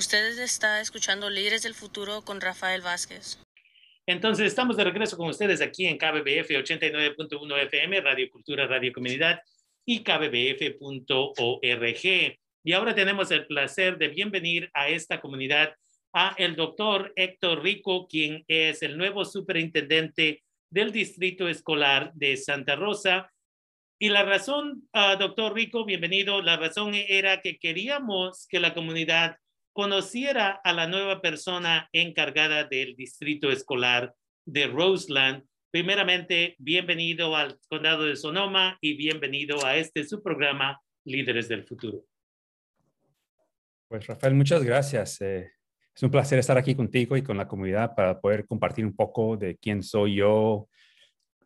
Ustedes está escuchando Líderes del Futuro con Rafael Vázquez. Entonces, estamos de regreso con ustedes aquí en KBBF 89.1 FM, Radio Cultura, Radio Comunidad y kbbf.org. Y ahora tenemos el placer de bienvenir a esta comunidad a el doctor Héctor Rico, quien es el nuevo superintendente del Distrito Escolar de Santa Rosa. Y la razón, uh, doctor Rico, bienvenido, la razón era que queríamos que la comunidad conociera a la nueva persona encargada del Distrito Escolar de Roseland. Primeramente, bienvenido al Condado de Sonoma y bienvenido a este su programa Líderes del Futuro. Pues Rafael, muchas gracias. Eh, es un placer estar aquí contigo y con la comunidad para poder compartir un poco de quién soy yo,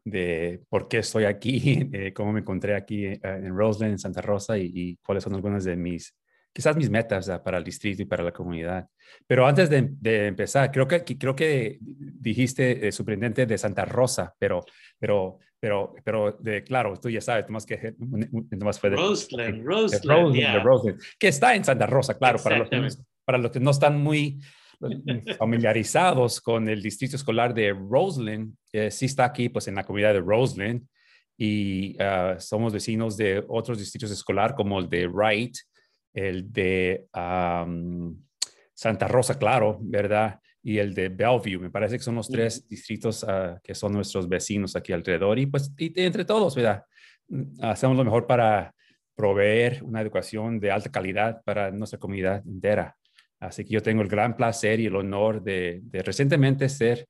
de por qué estoy aquí, cómo me encontré aquí eh, en Roseland, en Santa Rosa y, cuáles son algunas de mis, quizás mis metas para el distrito y para la comunidad. Pero antes de, empezar, creo que, creo que dijiste eh, superintendente de Santa Rosa, pero, pero, pero, pero de, claro, tú ya sabes, más que más fue de Roseland, Roseland, que está en Santa Rosa, claro, para los, para los que no están muy familiarizados con el distrito escolar de Roseland, eh, sí está aquí pues en la comunidad de Roseland y ah, somos vecinos de otros distritos escolar como el de Wright, el de Santa Rosa, claro, ¿verdad? Y el de Bellevue. Me parece que son los tres distritos ah, que son nuestros vecinos aquí alrededor. Y pues y entre todos, ¿verdad? Mm, hacemos lo mejor para proveer una educación de alta calidad para nuestra comunidad entera. Así que yo tengo el gran placer y el honor de, recientemente ser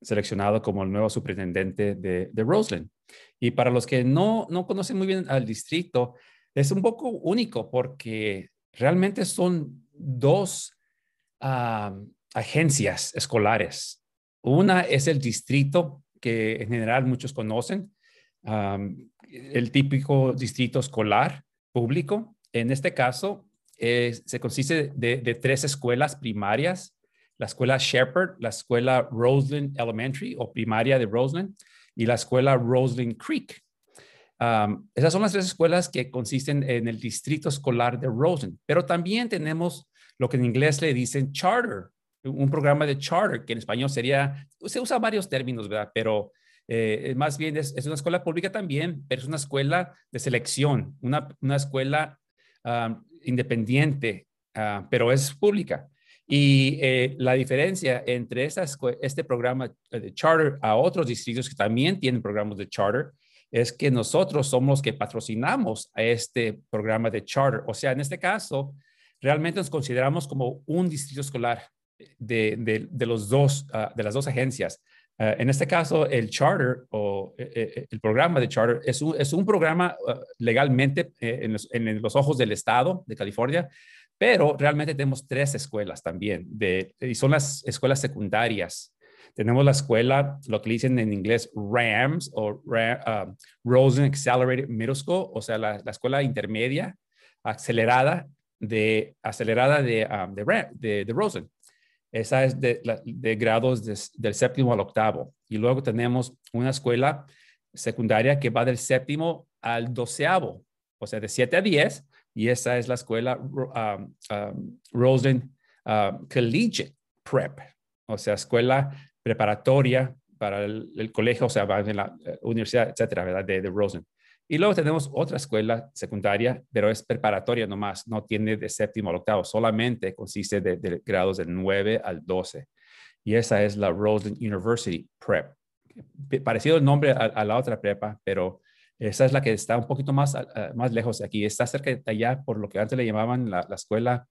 seleccionado como el nuevo superintendente de, de, Roseland. Y para los que no, no conocen muy bien al distrito, es un poco único porque realmente son dos agencias escolares. Una es el distrito que en general muchos conocen, el típico distrito escolar público. En este caso, se consiste de, tres escuelas primarias, la escuela Shepherd, la escuela Roseland Elementary o primaria de Roseland y la escuela Roseland Creek. Esas son las tres escuelas que consisten en el distrito escolar de Roseland, pero también tenemos lo que en inglés le dicen charter, un programa de charter, que en español sería, se usa varios términos, ¿verdad? Pero eh, más bien es, una escuela pública también, pero es una escuela de selección, una, una escuela independiente, ah, pero es pública. Y eh, la diferencia entre este programa de charter a otros distritos que también tienen programas de charter es que nosotros somos los que patrocinamos a este programa de charter. O sea, en este caso, realmente nos consideramos como un distrito escolar de, de, los dos, ah, de las dos agencias. Ah, en este caso, el charter o eh, eh, el programa de charter es un, es un programa ah, legalmente eh, en, los, ojos del Estado de California, pero realmente tenemos tres escuelas también, y son las escuelas secundarias. Tenemos la escuela, lo que dicen en inglés RAMS o Ram, Rosen Accelerated Middle School, o sea, la, la escuela intermedia acelerada de, acelerada de, de, de Rosen. Esa es de, grados del séptimo al octavo. Y luego tenemos una escuela secundaria que va del séptimo al doceavo, o sea, de siete a diez. Y esa es la escuela um, um, Rosen um, Collegiate Prep, o sea, escuela preparatoria para el, colegio, o sea, en la eh, universidad, etcétera, ¿verdad? De, de Rosen. Y luego tenemos otra escuela secundaria, pero es preparatoria nomás, no tiene de séptimo al octavo, solamente consiste de, grados de 9 al 12. Y esa es la Roseland University Prep. Parecido el nombre a, la otra prepa, pero esa es la que está un poquito más, más lejos de aquí. Está cerca de allá por lo que antes le llamaban la, la escuela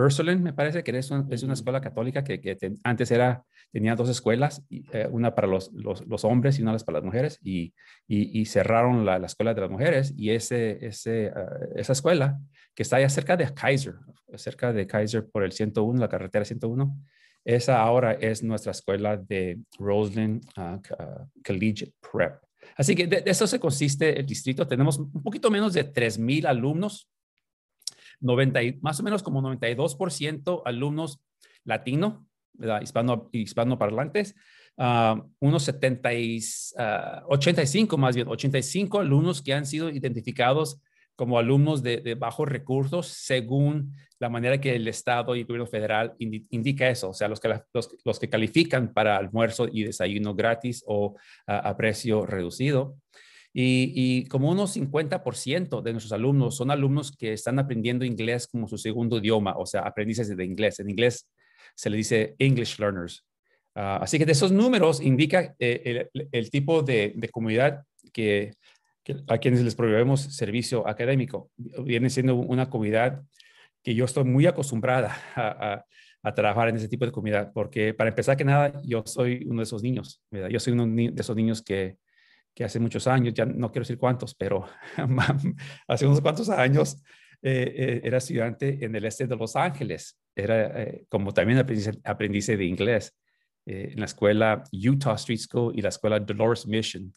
Ursuline, me parece que es, es una escuela católica que, antes era, tenía dos escuelas, eh, una para los, los, hombres y una para las mujeres, y, y, cerraron la, la, escuela de las mujeres, y ese, ese, ah, esa escuela, que está allá cerca de Kaiser, cerca de Kaiser por el 101, la carretera 101, esa ahora es nuestra escuela de Roseland ah, ah, Collegiate Prep. Así que de, eso se consiste el distrito. Tenemos un poquito menos de 3,000 alumnos 90, más o menos como 92% alumnos latino, hispano, hispanoparlantes, uh, unos 70, 85 más bien, 85 alumnos que han sido identificados como alumnos de, bajos recursos según la manera que el Estado y el gobierno federal indica eso, o sea, los que, los, que califican para almuerzo y desayuno gratis o a, precio reducido. Y, como unos 50% de nuestros alumnos son alumnos que están aprendiendo inglés como su segundo idioma, o sea, aprendices de inglés. En inglés se le dice English learners. Ah, así que de esos números indica eh, el, tipo de, comunidad que, a quienes les proveemos servicio académico. Viene siendo una comunidad que yo estoy muy acostumbrada a, trabajar en ese tipo de comunidad, porque para empezar que nada, yo soy uno de esos niños, yo soy uno de esos niños que, que hace muchos años, ya no quiero decir cuántos, pero hace unos cuantos años eh, eh, era estudiante en el este de Los Ángeles, era eh, como también aprendiz, de inglés en la escuela Utah Street School y la escuela Dolores Mission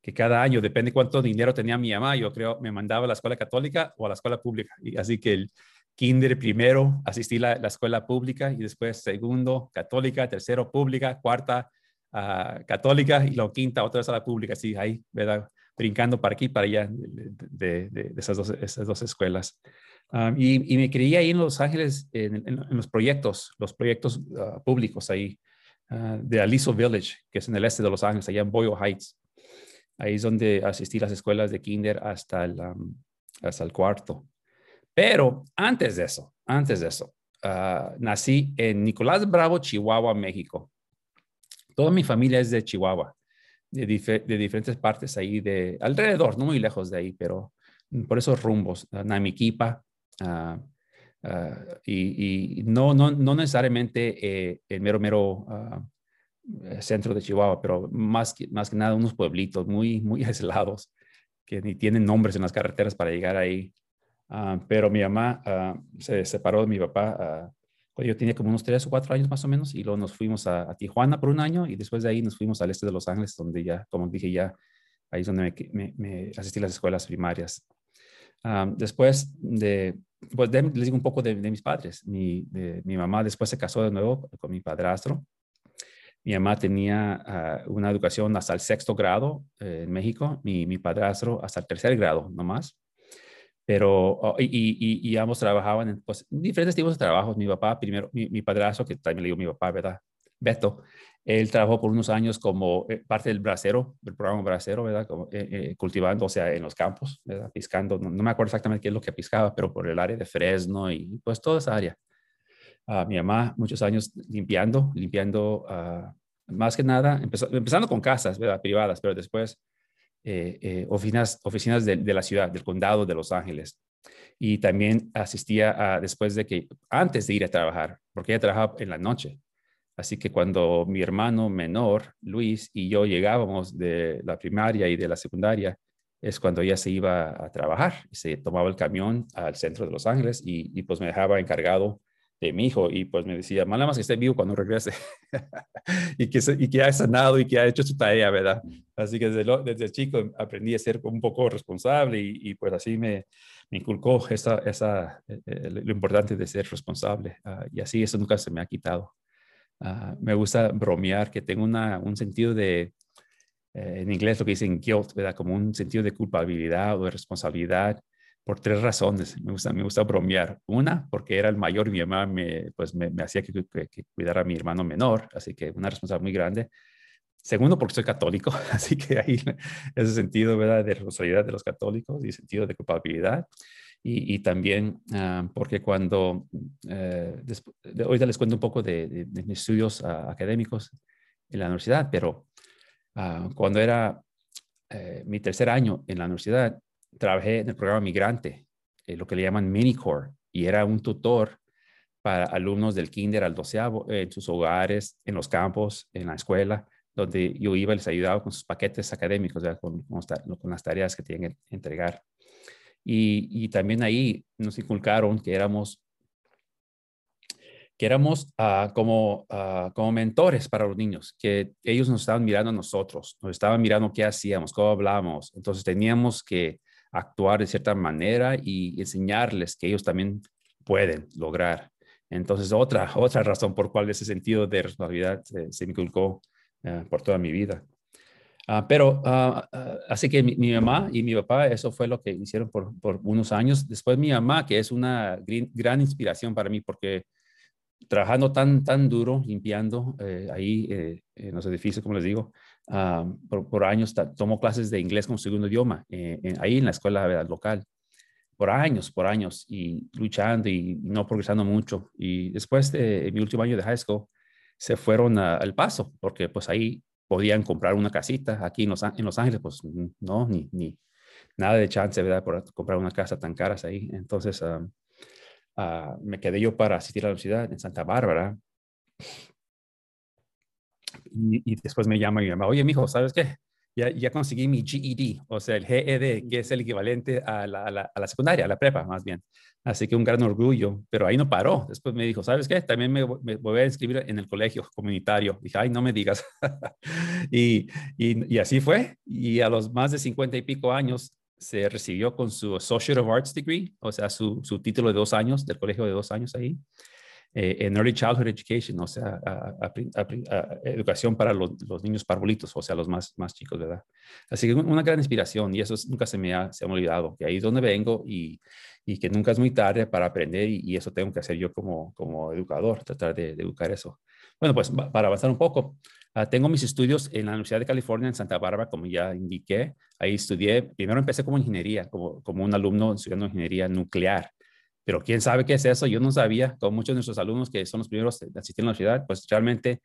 que cada año, depende cuánto dinero tenía mi mamá, yo creo, me mandaba a la escuela católica o a la escuela pública. Y así que el kinder primero, asistí a la, escuela pública y después segundo, católica, tercero, pública, cuarta, uh, católica y la quinta, otra vez a la pública. Así, ahí, ¿verdad? Brincando para aquí para allá de, de, esas, dos, esas, dos, escuelas. Um, y, y, me creía ahí en Los Ángeles en, en, los proyectos, los proyectos uh, públicos ahí uh, de Aliso Village, que es en el este de Los Ángeles, allá en Boyle Heights. Ahí es donde asistí las escuelas de kinder hasta el, hasta el cuarto. Pero antes de eso, antes de eso, ah, nací en Nicolás Bravo, Chihuahua, México. Toda mi familia es de Chihuahua, de, diferentes partes ahí de alrededor, no muy lejos de ahí, pero por esos rumbos, Namiquipa, uh, y, no, no, no necesariamente eh, el mero, mero eh, centro de Chihuahua, pero más que, más que nada unos pueblitos muy, muy aislados que ni tienen nombres en las carreteras para llegar ahí. Ah, pero mi mamá ah, se separó de mi papá uh, yo tenía como unos tres o cuatro años más o menos y luego nos fuimos a, Tijuana por un año y después de ahí nos fuimos al este de Los Ángeles donde ya, como dije ya, ahí es donde me, me, asistí a las escuelas primarias. después de, pues les digo un poco de, mis padres. Mi, mi mamá después se casó de nuevo con mi padrastro mi mamá tenía ah, una educación hasta el sexto grado eh, en México, mi, mi, padrastro hasta el tercer grado nomás. Pero, oh, y, y, ambos trabajaban en pues, diferentes tipos de trabajos. Mi papá, primero, mi, padrastro, que también le digo mi papá, ¿verdad? Beto, él trabajó por unos años como eh, parte del bracero, del programa bracero, ¿verdad? Como, eh, cultivando, o sea, en los campos, ¿verdad? Piscando, no, me acuerdo exactamente qué es lo que piscaba, pero por el área de Fresno y pues toda esa área. Uh, mi mamá muchos años limpiando, limpiando uh, más que nada, empezando con casas privadas, pero después eh, eh, oficinas, oficinas de, la ciudad, del condado de Los Ángeles. Y también asistía a, después de que, antes de ir a trabajar, porque ella trabajaba en la noche. Así que cuando mi hermano menor, Luis, y yo llegábamos de la primaria y de la secundaria, es cuando ella se iba a trabajar. Se tomaba el camión al centro de Los Ángeles y, y pues me dejaba encargado de mi hijo y pues me decía, más más que esté vivo cuando regrese y, que, y que ha sanado y que ha hecho su tarea, ¿verdad? Así que desde, desde chico aprendí a ser un poco responsable y, pues así me, me inculcó esa, esa, eh, eh, lo importante de ser responsable ah, y así eso nunca se me ha quitado. Ah, me gusta bromear que tengo una, un sentido de, eh, en inglés lo que dicen guilt, ¿verdad? Como un sentido de culpabilidad o de responsabilidad por tres razones. Me gusta, me gusta bromear. Una, porque era el mayor y mi mamá me, pues me, hacía que, que, cuidara a mi hermano menor, así que una responsabilidad muy grande. Segundo, porque soy católico, así que ahí ese sentido ¿verdad? de responsabilidad de los católicos y sentido de culpabilidad. Y, y también ah, porque cuando, eh, ahorita les cuento un poco de, de, mis estudios ah, académicos en la universidad, pero ah, cuando era eh, mi tercer año en la universidad, trabajé en el programa migrante, eh, lo que le llaman Minicore, y era un tutor para alumnos del kinder al doceavo en sus hogares, en los campos, en la escuela, donde yo iba y les ayudaba con sus paquetes académicos, con, con, las tareas que tienen que entregar. Y, y, también ahí nos inculcaron que éramos que éramos ah, como, ah, como mentores para los niños, que ellos nos estaban mirando a nosotros, nos estaban mirando qué hacíamos, cómo hablábamos. Entonces teníamos que actuar de cierta manera y enseñarles que ellos también pueden lograr. Entonces, otra, otra razón por cual ese sentido de responsabilidad se, me inculcó eh, por toda mi vida. Ah, pero ah, ah, así que mi, mamá y mi papá, eso fue lo que hicieron por, por unos años. Después mi mamá, que es una gran, inspiración para mí, porque trabajando tan, tan duro, limpiando eh, ahí eh, en los edificios, como les digo, por, por, años tomó clases de inglés como segundo idioma, eh, ahí en la escuela local, por años, por años, y luchando y no progresando mucho. Y después de mi último año de high school, se fueron al paso, porque pues ahí podían comprar una casita. Aquí en Los, en Los Ángeles, pues no, ni, ni nada de chance, ¿verdad? Por comprar una casa tan caras ahí. Entonces, ah, me quedé yo para asistir a la universidad en Santa Bárbara. Y, después me llama y me llama, oye, mijo, ¿sabes qué? Ya, ya, conseguí mi GED, o sea, el GED, que es el equivalente a la, a la, a la secundaria, a la prepa, más bien. Así que un gran orgullo, pero ahí no paró. Después me dijo, ¿sabes qué? También me, voy a inscribir en el colegio comunitario. Dije, ay, no me digas. y, y, así fue. Y a los más de 50 y pico años se recibió con su Associate of Arts Degree, o sea, su, su título de dos años, del colegio de dos años ahí. Eh, en Early Childhood Education, o sea, educación para los, niños parvulitos, o sea, los más, más chicos, ¿verdad? Así que una gran inspiración y eso nunca se me, ha, se me ha olvidado, que ahí es donde vengo y, y que nunca es muy tarde para aprender y, eso tengo que hacer yo como, como educador, tratar de, educar eso. Bueno, pues para avanzar un poco, ah, tengo mis estudios en la Universidad de California en Santa Bárbara, como ya indiqué. Ahí estudié, primero empecé como ingeniería, como, como un alumno estudiando ingeniería nuclear. Pero quién sabe qué es eso, yo no sabía, como muchos de nuestros alumnos que son los primeros de asistir a la universidad, pues realmente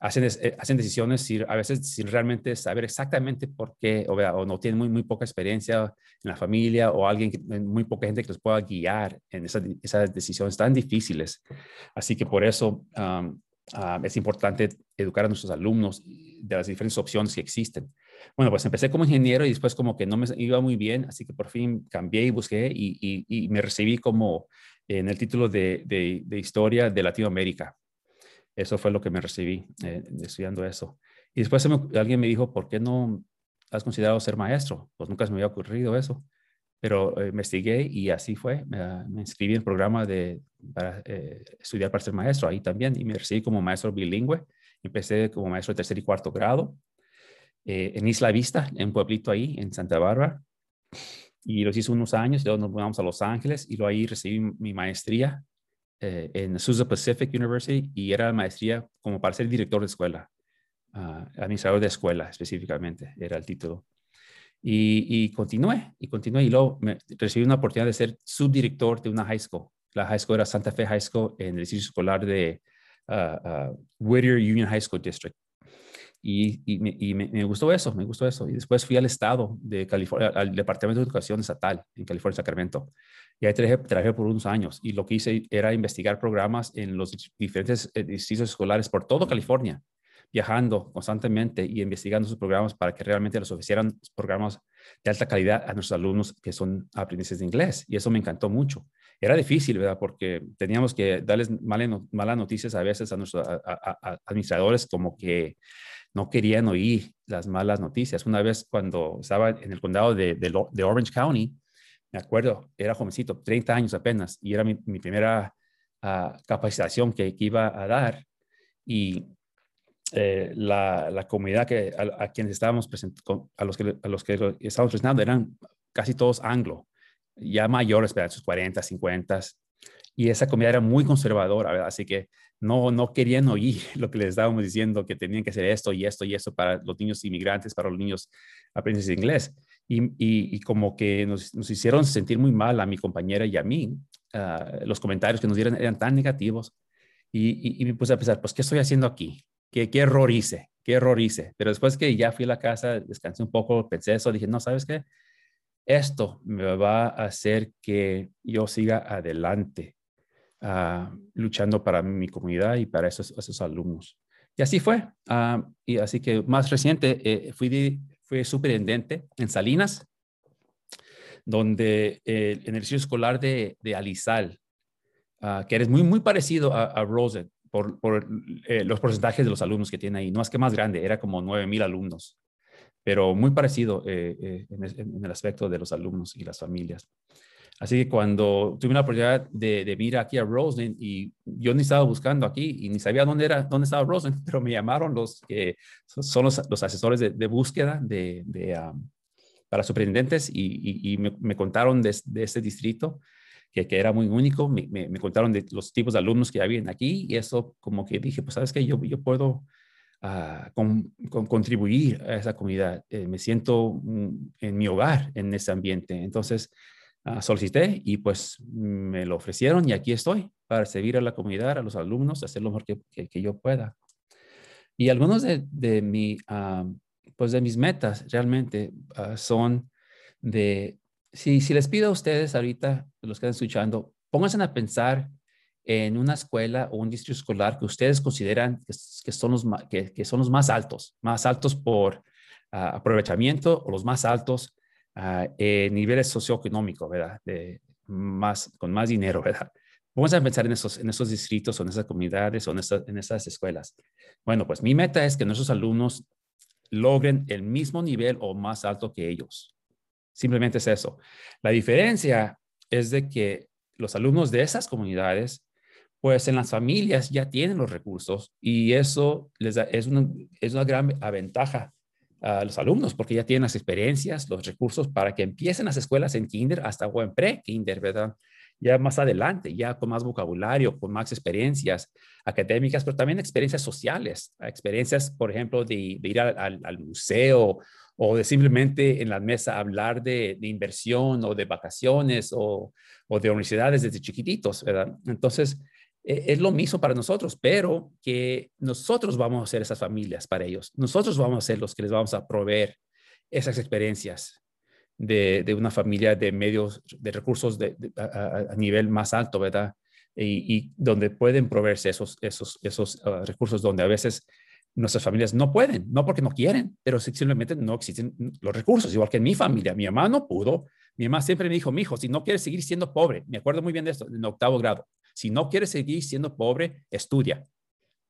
hacen, eh, hacen decisiones a veces sin realmente saber exactamente por qué, o, no tienen muy, muy poca experiencia en la familia o alguien, muy poca gente que los pueda guiar en esas, esas decisiones tan difíciles. Así que por eso es importante educar a nuestros alumnos de las diferentes opciones que existen. Bueno, pues empecé como ingeniero y después como que no me iba muy bien, así que por fin cambié y busqué y, y, me recibí como en el título de, de, de, Historia de Latinoamérica. Eso fue lo que me recibí eh, estudiando eso. Y después alguien me dijo, ¿por qué no has considerado ser maestro? Pues nunca se me había ocurrido eso. Pero eh, investigué y así fue. Me, inscribí en el programa de, para eh, estudiar para ser maestro ahí también y me recibí como maestro bilingüe. Empecé como maestro de tercer y cuarto grado en Isla Vista, en un pueblito ahí, en Santa Bárbara. Y los hice unos años, luego nos mudamos a Los Ángeles y luego ahí recibí mi maestría eh, en Sousa Pacific University y era maestría como para ser director de escuela, uh, administrador de escuela específicamente, era el título. Y, continué, y continué, y luego recibí una oportunidad de ser subdirector de una high school. La high school era Santa Fe High School en el distrito escolar de uh, Whittier Union High School District. Y, y, me, me, gustó eso, me gustó eso. Y después fui al estado de California, al Departamento de Educación Estatal en California, Sacramento. Y ahí trabajé, por unos años. Y lo que hice era investigar programas en los diferentes eh, distritos escolares por todo California, viajando constantemente y investigando sus programas para que realmente les ofrecieran programas de alta calidad a nuestros alumnos que son aprendices de inglés. Y eso me encantó mucho. Era difícil, ¿verdad? Porque teníamos que darles malas noticias a veces a nuestros administradores como que no querían oír las malas noticias. Una vez cuando estaba en el condado de, Orange County, me acuerdo, era jovencito, 30 años apenas, y era mi, primera ah, capacitación que, iba a dar. Y eh, la, comunidad que, a, quienes estábamos presentando, a los que, que estábamos presentando, eran casi todos anglo, ya mayores, sus 40, 50, y esa comunidad era muy conservadora, ¿verdad? Así que no, no querían oír lo que les estábamos diciendo, que tenían que hacer esto y esto y eso para los niños inmigrantes, para los niños aprendices de inglés. Y, como que nos, nos, hicieron sentir muy mal a mi compañera y a mí. Ah, los comentarios que nos dieron eran tan negativos. Y, y, me puse a pensar, pues, ¿qué estoy haciendo aquí? ¿Qué, ¿Qué error hice? ¿Qué error hice? Pero después que ya fui a la casa, descansé un poco, pensé eso, dije, no, ¿sabes qué? Esto me va a hacer que yo siga adelante Ah, luchando para mi comunidad y para esos, esos alumnos. Y así fue. Ah, y así que más reciente eh, fui, fui superintendente en Salinas, donde eh, en el sitio escolar de, de Alizal, uh, que eres muy, muy parecido a, a por, por eh, los porcentajes de los alumnos que tiene ahí. No es que más grande, era como 9,000 alumnos, pero muy parecido en, en, el aspecto de los alumnos y las familias. Así que cuando tuve la oportunidad de, de ir aquí a Roseland y yo ni estaba buscando aquí y ni sabía dónde era, dónde estaba Roseland, pero me llamaron los que son los, los asesores de, búsqueda de, um, para superintendentes y, me, contaron de, este distrito que, era muy único. Me, me, contaron de los tipos de alumnos que habían aquí y eso como que dije, pues sabes que yo, yo puedo uh, con, con contribuir a esa comunidad. Eh, me siento en mi hogar en ese ambiente. Entonces, uh, solicité y pues me lo ofrecieron y aquí estoy para servir a la comunidad, a los alumnos, hacer lo mejor que, que, que yo pueda. Y algunos de, de, mi, uh, pues de mis metas realmente son de, si, si les pido a ustedes ahorita, los que están escuchando, pónganse a pensar en una escuela o un distrito escolar que ustedes consideran que, son, los, que, que, son los más altos, más altos por aprovechamiento o los más altos uh, niveles socioeconómicos, ¿verdad? Más, con más dinero, ¿verdad? Vamos a pensar en esos, distritos o en esas comunidades o en, esa, en esas escuelas. Bueno, pues mi meta es que nuestros alumnos logren el mismo nivel o más alto que ellos. Simplemente es eso. La diferencia es de que los alumnos de esas comunidades, pues en las familias ya tienen los recursos y eso les es una gran ventaja a los alumnos porque ya tienen las experiencias, los recursos para que empiecen las escuelas en kinder hasta o pre-kinder, ¿verdad? Ya más adelante, ya con más vocabulario, con más experiencias académicas, pero también experiencias sociales, experiencias, por ejemplo, de, ir al, al, museo o de simplemente en la mesa hablar de, de inversión o de vacaciones o, o, de universidades desde chiquititos, ¿verdad? Entonces, es lo mismo para nosotros, pero que nosotros vamos a ser esas familias para ellos. Nosotros vamos a ser los que les vamos a proveer esas experiencias de, una familia de medios, de recursos de, a, nivel más alto, ¿verdad? Y, donde pueden proveerse esos, esos, esos uh, recursos donde a veces nuestras familias no pueden, no porque no quieren, pero simplemente no existen los recursos, igual que en mi familia. Mi mamá no pudo, mi mamá siempre me dijo, mi hijo, si no quieres seguir siendo pobre, me acuerdo muy bien de esto, en octavo grado, si no quieres seguir siendo pobre, estudia.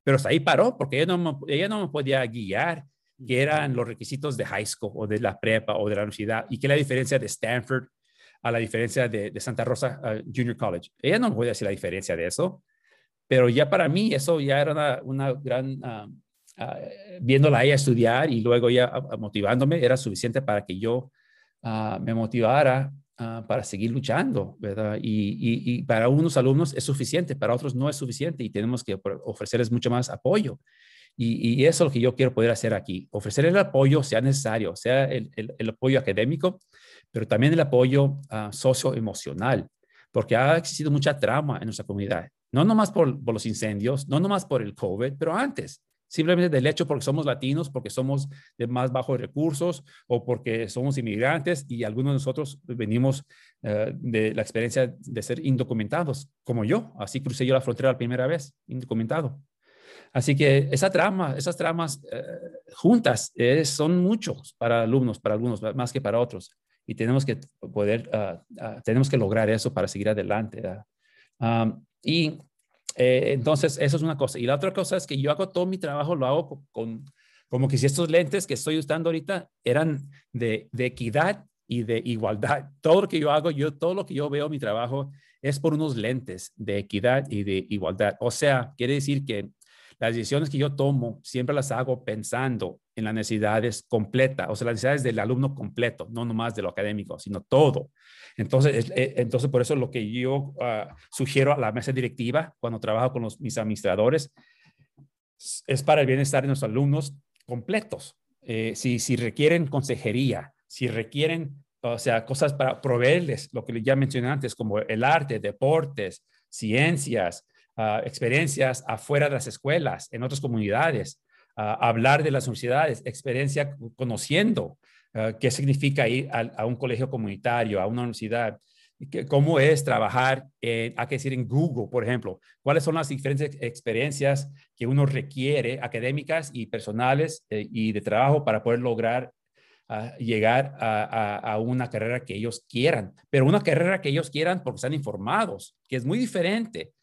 Pero hasta ahí paró, porque ella no, ella no me podía guiar qué eran los requisitos de high school o de la prepa o de la universidad y qué es la diferencia de Stanford a la diferencia de, Santa Rosa Junior College. Ella no me podía decir la diferencia de eso, pero ya para mí eso ya era una, gran, uh, uh, viéndola a ella estudiar y luego ya motivándome, era suficiente para que yo me motivara uh, para seguir luchando, ¿verdad? Y, y, para unos alumnos es suficiente, para otros no es suficiente y tenemos que ofrecerles mucho más apoyo. Y, y eso es lo que yo quiero poder hacer aquí, ofrecer el apoyo sea necesario, sea el, el, el apoyo académico, pero también el apoyo uh, socioemocional, porque ha existido mucha trama en nuestra comunidad, no nomás por, por los incendios, no nomás por el COVID, pero antes simplemente del hecho porque somos latinos, porque somos de más bajos recursos o porque somos inmigrantes y algunos de nosotros venimos uh, de la experiencia de ser indocumentados, como yo. Así crucé yo la frontera la primera vez, indocumentado. Así que esa trama, esas tramas uh, juntas eh, son muchos para alumnos, para algunos más que para otros. Y tenemos que poder, uh, tenemos que lograr eso para seguir adelante. Um, y eh, entonces, eso es una cosa. Y la otra cosa es que yo hago todo mi trabajo, lo hago con, como que si estos lentes que estoy usando ahorita eran de, de, equidad y de igualdad. Todo lo que yo hago, yo, todo lo que yo veo mi trabajo es por unos lentes de equidad y de igualdad. O sea, quiere decir que las decisiones que yo tomo siempre las hago pensando en las necesidades completas, o sea, las necesidades del alumno completo, no nomás de lo académico, sino todo. Entonces, eh, entonces por eso lo que yo uh, sugiero a la mesa directiva cuando trabajo con los, mis administradores es para el bienestar de nuestros alumnos completos. Eh, si, si requieren consejería, si requieren, o sea, cosas para proveerles, lo que ya mencioné antes, como el arte, deportes, ciencias, uh, experiencias afuera de las escuelas, en otras comunidades, uh, hablar de las universidades, experiencia conociendo uh, qué significa ir a, un colegio comunitario, a una universidad, cómo es trabajar, en, hay que decir, en Google, por ejemplo, cuáles son las diferentes experiencias que uno requiere, académicas y personales eh, y de trabajo para poder lograr llegar a, una carrera que ellos quieran, pero una carrera que ellos quieran porque están informados, que es muy diferente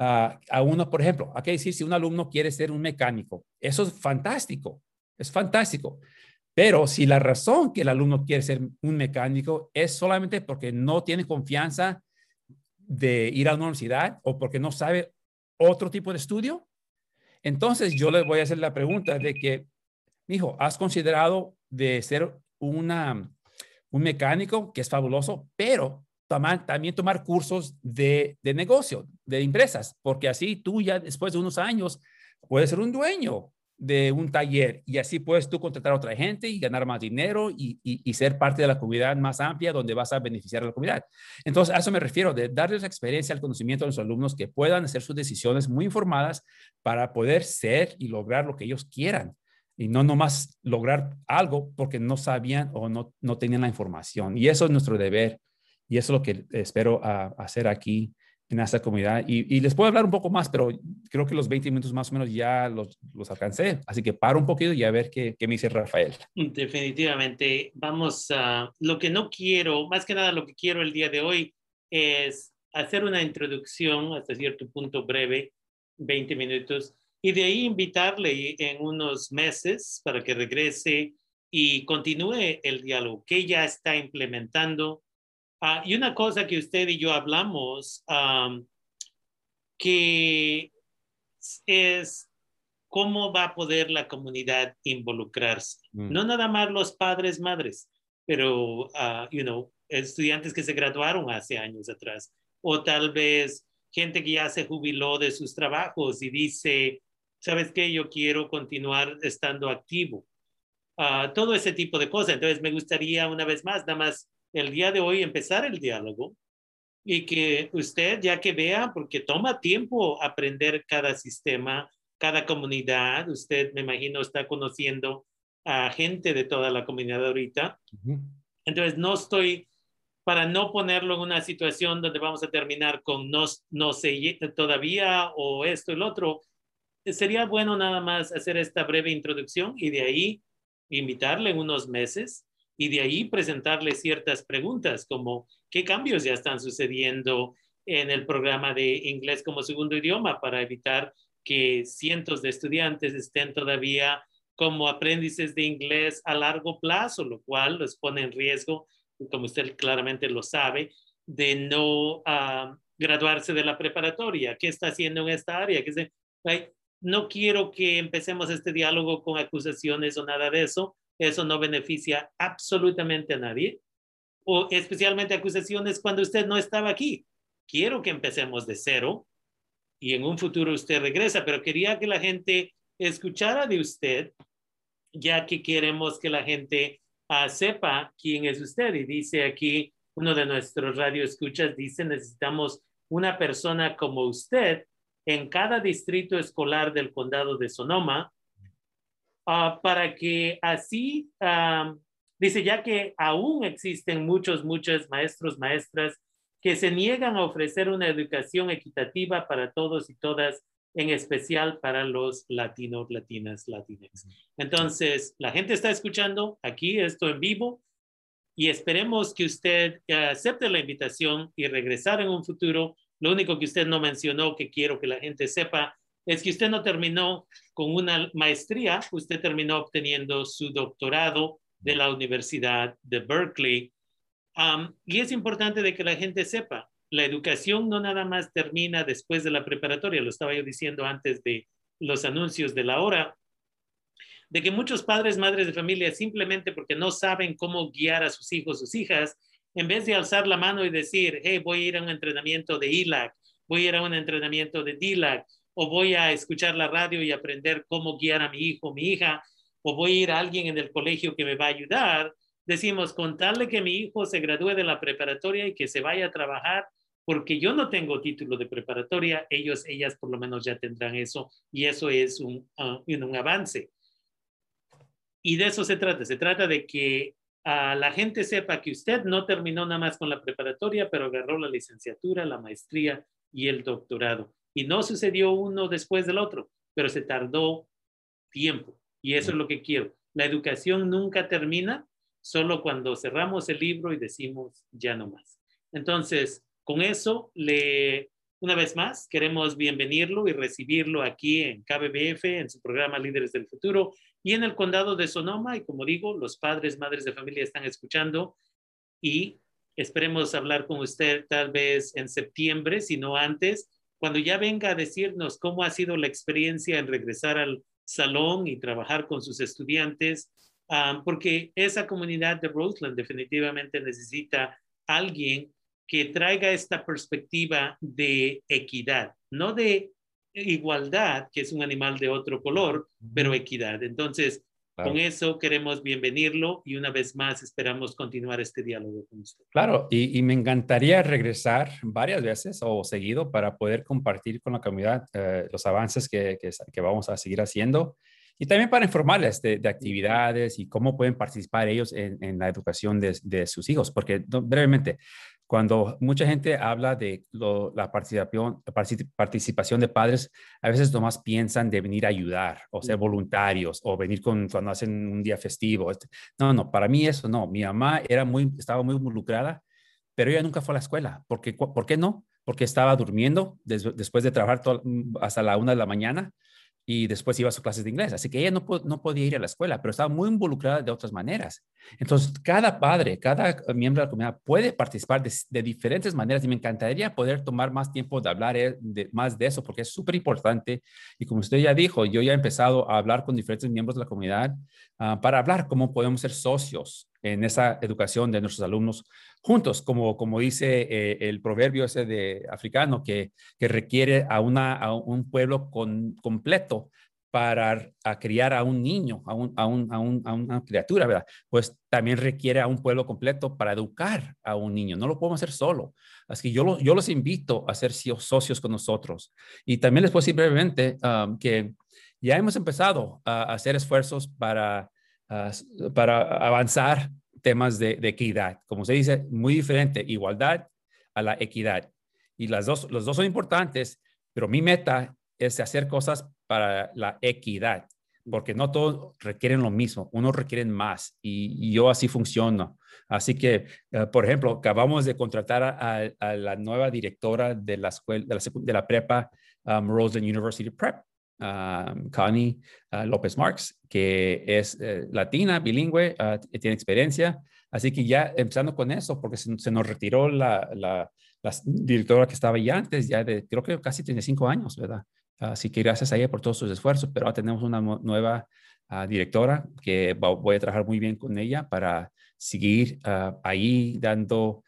uh, a uno, por ejemplo, hay que decir, si un alumno quiere ser un mecánico, eso es fantástico, es fantástico, Pero si la razón que el alumno quiere ser un mecánico es solamente porque no tiene confianza de ir a la universidad o porque no sabe otro tipo de estudio, entonces yo le voy a hacer la pregunta de que, hijo, ¿has considerado de ser una, un mecánico que es fabuloso, pero también tomar cursos de, de negocio, de empresas, porque así tú ya después de unos años puedes ser un dueño de un taller y así puedes tú contratar a otra gente y ganar más dinero y, y, ser parte de la comunidad más amplia donde vas a beneficiar a la comunidad. Entonces, a eso me refiero, de darles experiencia al conocimiento a los alumnos que puedan hacer sus decisiones muy informadas para poder ser y lograr lo que ellos quieran y no nomás lograr algo porque no sabían o no, no tenían la información. Y eso es nuestro deber y eso es lo que espero hacer aquí en esta comunidad. Y, les puedo hablar un poco más, pero creo que los 20 minutos más o menos ya los, los alcancé. Así que paro un poquito y a ver qué, qué, me dice Rafael. Definitivamente. Vamos a... Lo que no quiero, más que nada lo que quiero el día de hoy es hacer una introducción hasta cierto punto breve, 20 minutos, y de ahí invitarle en unos meses para que regrese y continúe el diálogo que ya está implementando Ah, y una cosa que usted y yo hablamos, que es cómo va a poder la comunidad involucrarse. Mm. No nada más los padres, madres, pero, uh, you know, estudiantes que se graduaron hace años atrás, o tal vez gente que ya se jubiló de sus trabajos y dice, ¿sabes qué? Yo quiero continuar estando activo. Uh, todo ese tipo de cosas. Entonces, me gustaría una vez más, nada más el día de hoy empezar el diálogo y que usted ya que vea, porque toma tiempo aprender cada sistema, cada comunidad, usted me imagino está conociendo a gente de toda la comunidad ahorita. Entonces, no estoy, para no ponerlo en una situación donde vamos a terminar con no, no sé todavía o esto y lo otro, sería bueno nada más hacer esta breve introducción y de ahí invitarle en unos meses y de ahí presentarle ciertas preguntas como qué cambios ya están sucediendo en el programa de inglés como segundo idioma para evitar que cientos de estudiantes estén todavía como aprendices de inglés a largo plazo, lo cual los pone en riesgo, como usted claramente lo sabe, de no ah, graduarse de la preparatoria. ¿Qué está haciendo en esta área? no quiero que empecemos este diálogo con acusaciones o nada de eso, eso no beneficia absolutamente a nadie, o especialmente acusaciones cuando usted no estaba aquí. Quiero que empecemos de cero y en un futuro usted regresa, pero quería que la gente escuchara de usted, ya que queremos que la gente uh, sepa quién es usted. Y dice aquí, uno de nuestros radioescuchas dice, necesitamos una persona como usted en cada distrito escolar del condado de Sonoma Ah, para que así, dice, ya que aún existen muchos, muchos maestros, maestras que se niegan a ofrecer una educación equitativa para todos y todas, en especial para los latinos, latinas, latinas. Entonces, la gente está escuchando aquí esto en vivo y esperemos que usted acepte la invitación y regresar en un futuro. Lo único que usted no mencionó que quiero que la gente sepa es que usted no terminó con una maestría, usted terminó obteniendo su doctorado de la Universidad de Berkeley. y es importante de que la gente sepa, la educación no nada más termina después de la preparatoria, lo estaba yo diciendo antes de los anuncios de la hora, de que muchos padres, madres de familia, simplemente porque no saben cómo guiar a sus hijos, sus hijas, en vez de alzar la mano y decir, hey, voy a ir a un entrenamiento de ILAC, voy a ir a un entrenamiento de DILAC, o voy a escuchar la radio y aprender cómo guiar a mi hijo, mi hija, o voy a ir a alguien en el colegio que me va a ayudar, decimos, contarle que mi hijo se gradúe de la preparatoria y que se vaya a trabajar, porque yo no tengo título de preparatoria, ellos, ellas por lo menos ya tendrán eso, y eso es un, uh, un avance. Y de eso se trata, se trata de que a la gente sepa que usted no terminó nada más con la preparatoria, pero agarró la licenciatura, la maestría y el doctorado. Y no sucedió uno después del otro, pero se tardó tiempo. Y eso es lo que quiero. La educación nunca termina, solo cuando cerramos el libro y decimos ya no más. Entonces, con eso le Una vez más, queremos bienvenirlo y recibirlo aquí en KBBF, en su programa Líderes del Futuro y en el condado de Sonoma. Y como digo, los padres, madres de familia están escuchando y esperemos hablar con usted tal vez en septiembre, si no antes, cuando ya venga a decirnos cómo ha sido la experiencia en regresar al salón y trabajar con sus estudiantes, ah, porque esa comunidad de Roseland definitivamente necesita alguien que traiga esta perspectiva de equidad, no de igualdad, que es un animal de otro color, pero equidad. Entonces, con eso queremos bienvenirlo y una vez más esperamos continuar este diálogo con usted. Claro, y, me encantaría regresar varias veces o seguido para poder compartir con la comunidad eh, los avances que, que, vamos a seguir haciendo y también para informarles de, actividades y cómo pueden participar ellos en, en la educación de, de, sus hijos, porque brevemente, cuando mucha gente habla de la participación, participación de padres, a veces nomás piensan de venir a ayudar o ser voluntarios o venir con, cuando hacen un día festivo. Este, no, no, para mí eso no. Mi mamá era muy, estaba muy involucrada, pero ella nunca fue a la escuela. ¿Por qué, ¿por qué no? Porque estaba durmiendo después de trabajar hasta la una de la mañana y después iba a sus clases de inglés. Así que ella no, no podía ir a la escuela, pero estaba muy involucrada de otras maneras. Entonces, cada padre, cada miembro de la comunidad puede participar de, diferentes maneras y me encantaría poder tomar más tiempo de hablar eh, de, más de eso porque es súper importante. Y como usted ya dijo, yo ya he empezado a hablar con diferentes miembros de la comunidad ah, para hablar cómo podemos ser socios en esa educación de nuestros alumnos juntos, como, como dice eh, el proverbio ese de africano, que, que requiere a, una, a un pueblo con, completo para criar a un niño, a, un, a, un, a, una criatura, ¿verdad? Pues también requiere a un pueblo completo para educar a un niño. No lo podemos hacer solo. Así que yo, yo los invito a ser socios con nosotros. Y también les puedo decir brevemente um, que ya hemos empezado a hacer esfuerzos para, uh, para avanzar temas de, equidad. Como se dice, muy diferente, igualdad a la equidad. Y las dos, los dos son importantes, pero mi meta es hacer cosas para la equidad, porque no todos requieren lo mismo, unos requieren más y, yo así funciono. Así que, eh, por ejemplo, acabamos de contratar a, la nueva directora de la escuela, de la, prepa um, Roseland University Prep, um, Connie uh, López Marx, que es eh, latina, bilingüe, uh, tiene experiencia. Así que ya empezando con eso, porque se, nos retiró la, directora que estaba ya antes, ya de creo que casi 35 años, ¿verdad? Así que gracias a ella por todos sus esfuerzos, pero ahora tenemos una nueva uh, directora que voy a trabajar muy bien con ella para seguir ahí dando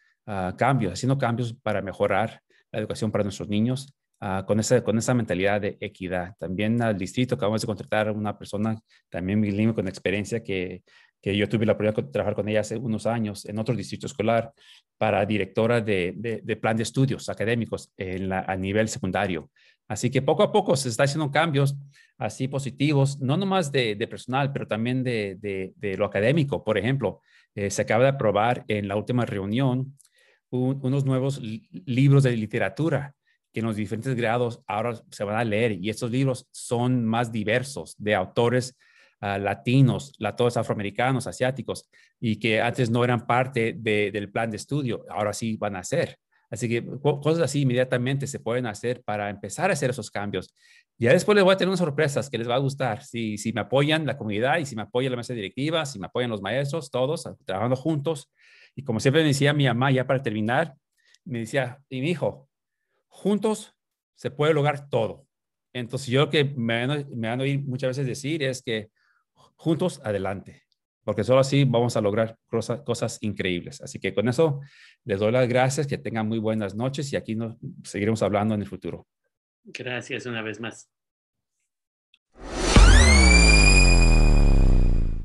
cambios, haciendo cambios para mejorar la educación para nuestros niños Ah, con, esa, con esa mentalidad de equidad. También al distrito acabamos de contratar a una persona también bilingüe con experiencia que, que yo tuve la oportunidad de trabajar con ella hace unos años en otro distrito escolar para directora de, de, plan de estudios académicos a nivel secundario. Así que poco a poco se está haciendo cambios así positivos, no nomás de, de personal, pero también de, de lo académico. Por ejemplo, eh, se acaba de aprobar en la última reunión unos nuevos libros de literatura que en los diferentes grados ahora se van a leer y estos libros son más diversos de autores uh, latinos, latinos afroamericanos, asiáticos y que antes no eran parte del plan de estudio, ahora sí van a ser. Así que cosas así inmediatamente se pueden hacer para empezar a hacer esos cambios. Ya después les voy a tener unas sorpresas que les va a gustar. Si, si me apoyan la comunidad y si me apoya la mesa directiva, si me apoyan los maestros, todos trabajando juntos. Y como siempre me decía mi mamá, ya para terminar, me decía, y mi hijo, juntos se puede lograr todo. Entonces, yo lo que me van, a oír muchas veces decir es que juntos adelante, porque solo así vamos a lograr cosas, cosas increíbles. Así que con eso les doy las gracias, que tengan muy buenas noches y aquí nos seguiremos hablando en el futuro. Gracias una vez más.